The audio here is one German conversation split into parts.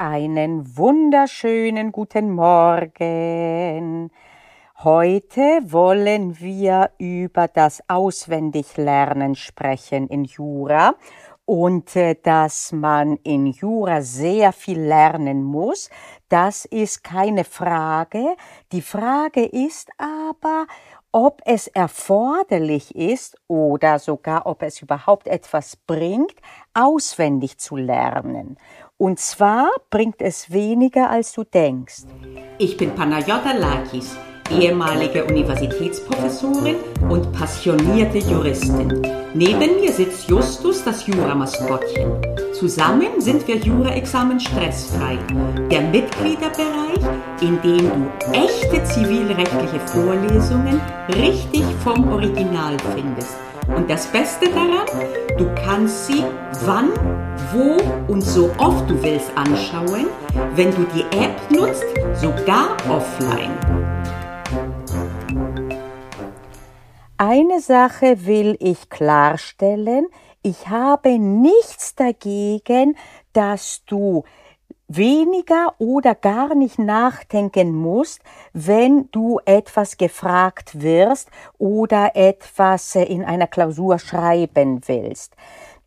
Einen wunderschönen guten Morgen. Heute wollen wir über das Auswendiglernen sprechen in Jura und äh, dass man in Jura sehr viel lernen muss. Das ist keine Frage. Die Frage ist aber, ob es erforderlich ist oder sogar ob es überhaupt etwas bringt, auswendig zu lernen. Und zwar bringt es weniger, als du denkst. Ich bin Panayota Lakis, ehemalige Universitätsprofessorin und passionierte Juristin. Neben mir sitzt Justus, das Juramaskottchen. Zusammen sind wir Jura-Examen stressfrei. Der Mitgliederbereich, in dem du echte zivilrechtliche Vorlesungen richtig vom Original findest. Und das Beste daran, du kannst sie wann, wo und so oft du willst anschauen, wenn du die App nutzt, sogar offline. Eine Sache will ich klarstellen. Ich habe nichts dagegen, dass du weniger oder gar nicht nachdenken musst, wenn du etwas gefragt wirst oder etwas in einer Klausur schreiben willst.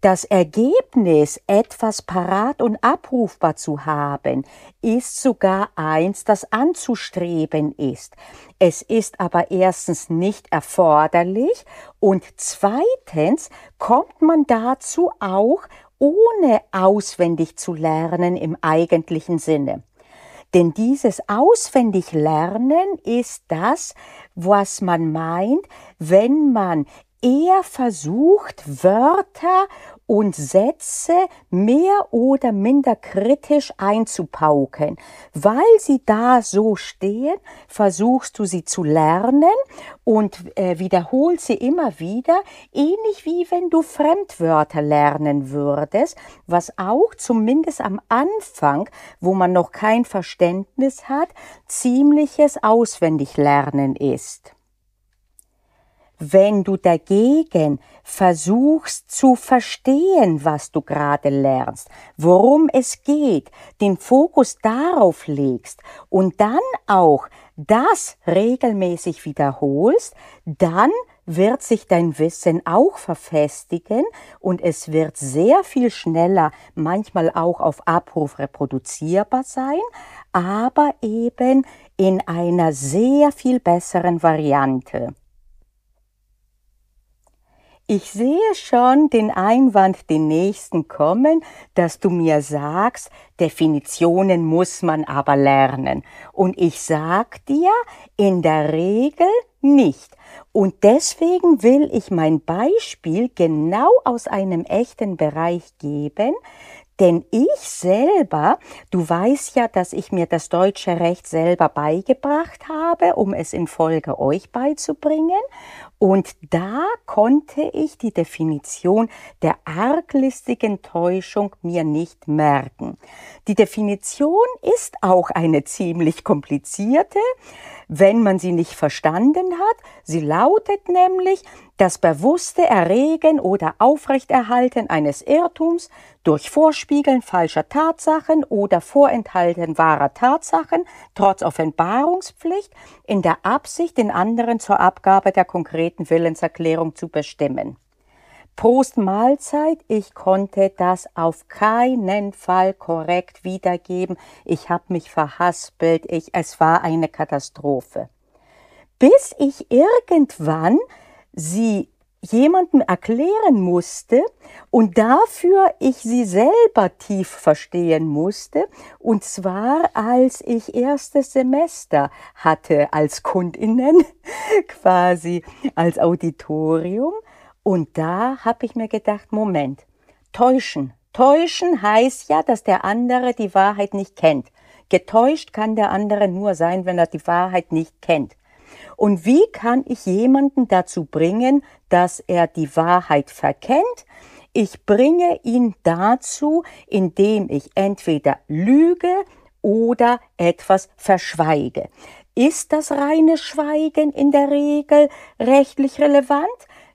Das Ergebnis, etwas parat und abrufbar zu haben, ist sogar eins, das anzustreben ist. Es ist aber erstens nicht erforderlich und zweitens kommt man dazu auch ohne auswendig zu lernen im eigentlichen Sinne. Denn dieses auswendig Lernen ist das, was man meint, wenn man eher versucht, Wörter und Sätze mehr oder minder kritisch einzupauken. Weil sie da so stehen, versuchst du sie zu lernen und äh, wiederholst sie immer wieder, ähnlich wie wenn du Fremdwörter lernen würdest, was auch zumindest am Anfang, wo man noch kein Verständnis hat, ziemliches Auswendiglernen ist. Wenn du dagegen versuchst zu verstehen, was du gerade lernst, worum es geht, den Fokus darauf legst und dann auch das regelmäßig wiederholst, dann wird sich dein Wissen auch verfestigen und es wird sehr viel schneller, manchmal auch auf Abruf reproduzierbar sein, aber eben in einer sehr viel besseren Variante. Ich sehe schon den Einwand den nächsten kommen, dass du mir sagst, Definitionen muss man aber lernen. Und ich sag dir, in der Regel nicht. Und deswegen will ich mein Beispiel genau aus einem echten Bereich geben, denn ich selber, du weißt ja, dass ich mir das deutsche Recht selber beigebracht habe, um es in Folge euch beizubringen. Und da konnte ich die Definition der arglistigen Täuschung mir nicht merken. Die Definition ist auch eine ziemlich komplizierte, wenn man sie nicht verstanden hat. Sie lautet nämlich das bewusste Erregen oder Aufrechterhalten eines Irrtums durch Vorspiegeln falscher Tatsachen oder Vorenthalten wahrer Tatsachen trotz Offenbarungspflicht in der Absicht, den anderen zur Abgabe der konkreten Willenserklärung zu bestimmen. Prost Mahlzeit, ich konnte das auf keinen Fall korrekt wiedergeben. Ich habe mich verhaspelt, ich, es war eine Katastrophe. Bis ich irgendwann sie jemandem erklären musste und dafür ich sie selber tief verstehen musste, und zwar als ich erstes Semester hatte als Kundinnen, quasi als Auditorium, und da habe ich mir gedacht, Moment, täuschen. Täuschen heißt ja, dass der andere die Wahrheit nicht kennt. Getäuscht kann der andere nur sein, wenn er die Wahrheit nicht kennt. Und wie kann ich jemanden dazu bringen, dass er die Wahrheit verkennt? Ich bringe ihn dazu, indem ich entweder lüge oder etwas verschweige. Ist das reine Schweigen in der Regel rechtlich relevant?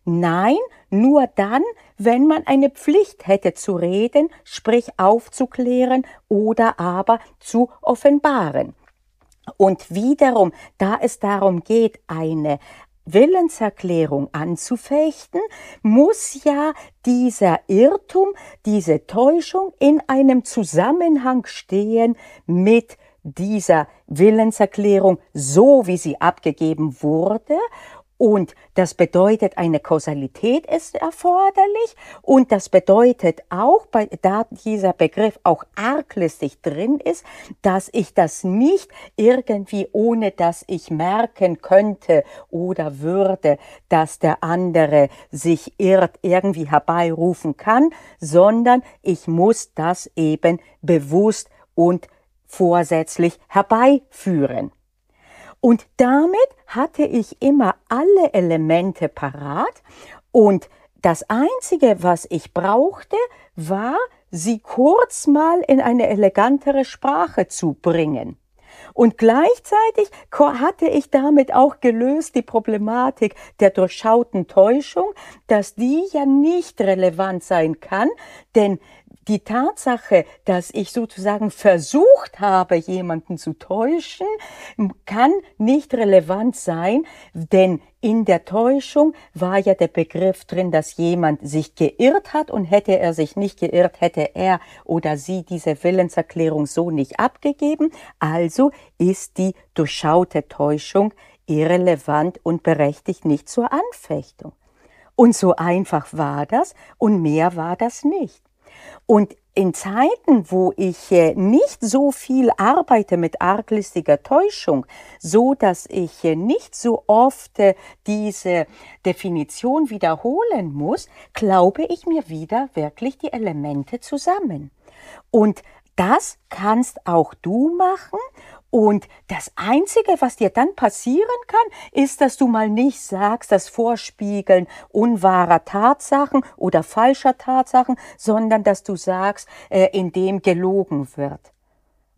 Nein, nur dann, wenn man eine Pflicht hätte zu reden, sprich aufzuklären oder aber zu offenbaren. Und wiederum, da es darum geht, eine Willenserklärung anzufechten, muss ja dieser Irrtum, diese Täuschung in einem Zusammenhang stehen mit dieser Willenserklärung, so wie sie abgegeben wurde und das bedeutet, eine Kausalität ist erforderlich und das bedeutet auch, da dieser Begriff auch arglistig drin ist, dass ich das nicht irgendwie ohne dass ich merken könnte oder würde, dass der andere sich irrt, irgendwie herbeirufen kann, sondern ich muss das eben bewusst und vorsätzlich herbeiführen. Und damit hatte ich immer alle Elemente parat und das Einzige, was ich brauchte, war, sie kurz mal in eine elegantere Sprache zu bringen. Und gleichzeitig hatte ich damit auch gelöst die Problematik der durchschauten Täuschung, dass die ja nicht relevant sein kann, denn die Tatsache, dass ich sozusagen versucht habe, jemanden zu täuschen, kann nicht relevant sein, denn in der Täuschung war ja der Begriff drin, dass jemand sich geirrt hat und hätte er sich nicht geirrt, hätte er oder sie diese Willenserklärung so nicht abgegeben. Also ist die durchschaute Täuschung irrelevant und berechtigt nicht zur Anfechtung. Und so einfach war das und mehr war das nicht. Und in Zeiten, wo ich äh, nicht so viel arbeite mit arglistiger Täuschung, so dass ich äh, nicht so oft äh, diese Definition wiederholen muss, glaube ich mir wieder wirklich die Elemente zusammen. Und das kannst auch du machen und das Einzige, was dir dann passieren kann, ist, dass du mal nicht sagst, das Vorspiegeln unwahrer Tatsachen oder falscher Tatsachen, sondern dass du sagst, äh, in dem gelogen wird.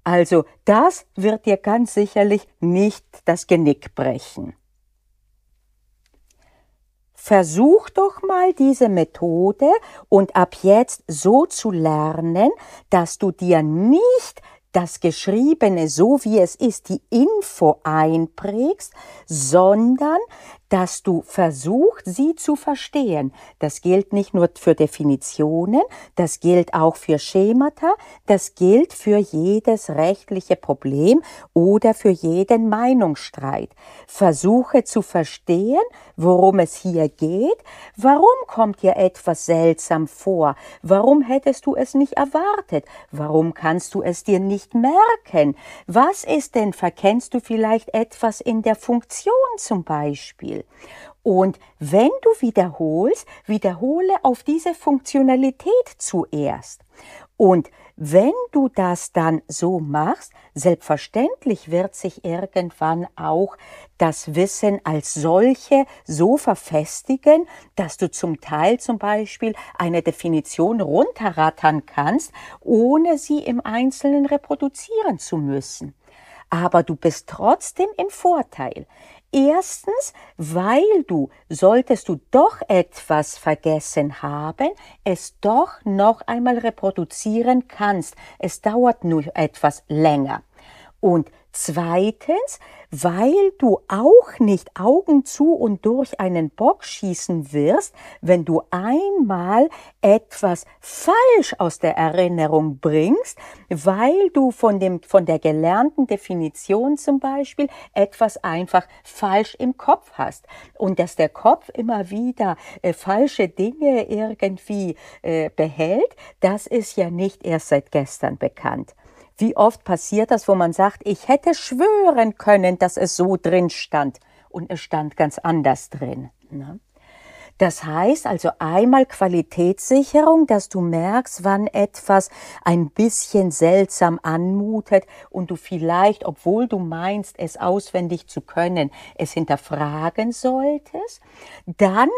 Also das wird dir ganz sicherlich nicht das Genick brechen. Versuch doch mal diese Methode und ab jetzt so zu lernen, dass du dir nicht das Geschriebene so wie es ist, die Info einprägst, sondern dass du versuchst, sie zu verstehen. Das gilt nicht nur für Definitionen, das gilt auch für Schemata, das gilt für jedes rechtliche Problem oder für jeden Meinungsstreit. Versuche zu verstehen, worum es hier geht, warum kommt dir etwas seltsam vor, warum hättest du es nicht erwartet, warum kannst du es dir nicht merken, was ist denn, verkennst du vielleicht etwas in der Funktion zum Beispiel? Will. Und wenn du wiederholst, wiederhole auf diese Funktionalität zuerst. Und wenn du das dann so machst, selbstverständlich wird sich irgendwann auch das Wissen als solche so verfestigen, dass du zum Teil zum Beispiel eine Definition runterrattern kannst, ohne sie im Einzelnen reproduzieren zu müssen. Aber du bist trotzdem im Vorteil. Erstens, weil du, solltest du doch etwas vergessen haben, es doch noch einmal reproduzieren kannst. Es dauert nur etwas länger. Und zweitens, weil du auch nicht Augen zu und durch einen Bock schießen wirst, wenn du einmal etwas falsch aus der Erinnerung bringst, weil du von dem, von der gelernten Definition zum Beispiel etwas einfach falsch im Kopf hast und dass der Kopf immer wieder äh, falsche Dinge irgendwie äh, behält, das ist ja nicht erst seit gestern bekannt. Wie oft passiert das, wo man sagt, ich hätte schwören können, dass es so drin stand und es stand ganz anders drin. Ne? Das heißt also einmal Qualitätssicherung, dass du merkst, wann etwas ein bisschen seltsam anmutet und du vielleicht, obwohl du meinst, es auswendig zu können, es hinterfragen solltest. Dann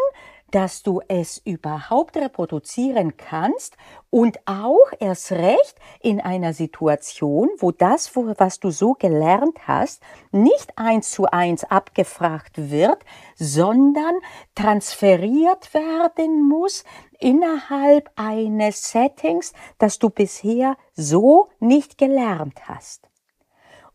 dass du es überhaupt reproduzieren kannst und auch erst recht in einer Situation, wo das, was du so gelernt hast, nicht eins zu eins abgefragt wird, sondern transferiert werden muss innerhalb eines Settings, das du bisher so nicht gelernt hast.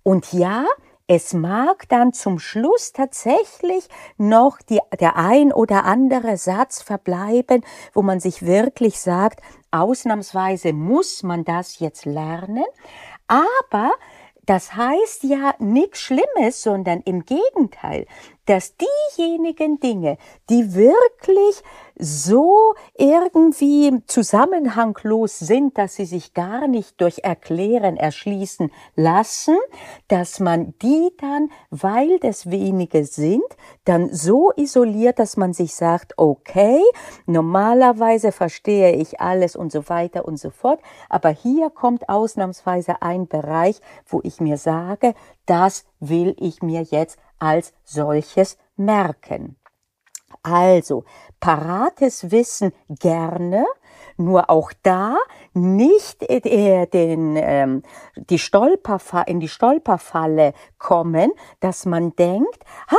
Und ja, es mag dann zum Schluss tatsächlich noch die, der ein oder andere Satz verbleiben, wo man sich wirklich sagt, ausnahmsweise muss man das jetzt lernen, aber das heißt ja nichts Schlimmes, sondern im Gegenteil, dass diejenigen Dinge, die wirklich so irgendwie zusammenhanglos sind, dass sie sich gar nicht durch Erklären erschließen lassen, dass man die dann, weil das wenige sind, dann so isoliert, dass man sich sagt, okay, normalerweise verstehe ich alles und so weiter und so fort, aber hier kommt ausnahmsweise ein Bereich, wo ich mir sage, das will ich mir jetzt als solches merken. Also, parates Wissen gerne, nur auch da nicht äh, den, ähm, die Stolperfa in die Stolperfalle kommen, dass man denkt, ha,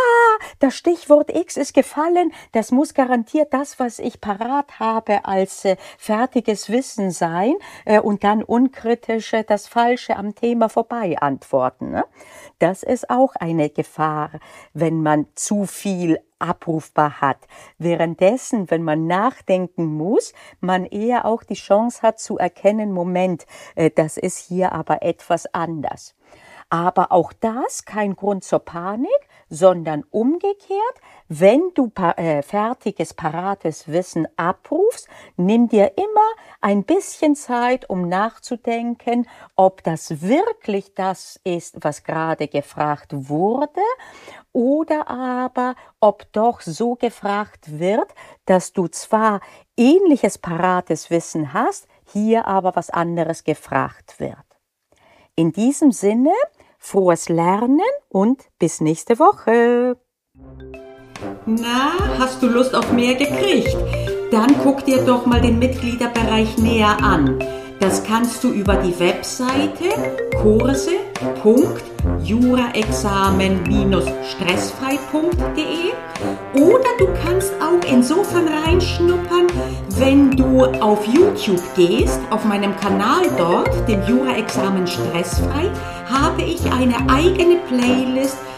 das Stichwort X ist gefallen, das muss garantiert das, was ich parat habe, als äh, fertiges Wissen sein äh, und dann unkritisch das Falsche am Thema vorbei antworten. Ne? Das ist auch eine Gefahr, wenn man zu viel abrufbar hat. Währenddessen, wenn man nachdenken muss, man eher auch die Chance hat zu erkennen, Moment, äh, das ist hier aber etwas anders. Aber auch das kein Grund zur Panik, sondern umgekehrt, wenn du äh, fertiges, parates Wissen abrufst, nimm dir immer ein bisschen Zeit, um nachzudenken, ob das wirklich das ist, was gerade gefragt wurde, oder aber ob doch so gefragt wird, dass du zwar ähnliches parates Wissen hast, hier aber was anderes gefragt wird. In diesem Sinne, frohes Lernen und bis nächste Woche. Na, hast du Lust auf mehr gekriegt? Dann guck dir doch mal den Mitgliederbereich näher an. Das kannst du über die Webseite kurse.juraexamen-stressfrei.de oder du kannst auch insofern reinschnuppern, wenn du auf YouTube gehst, auf meinem Kanal dort, dem Jura-Examen Stressfrei, habe ich eine eigene Playlist,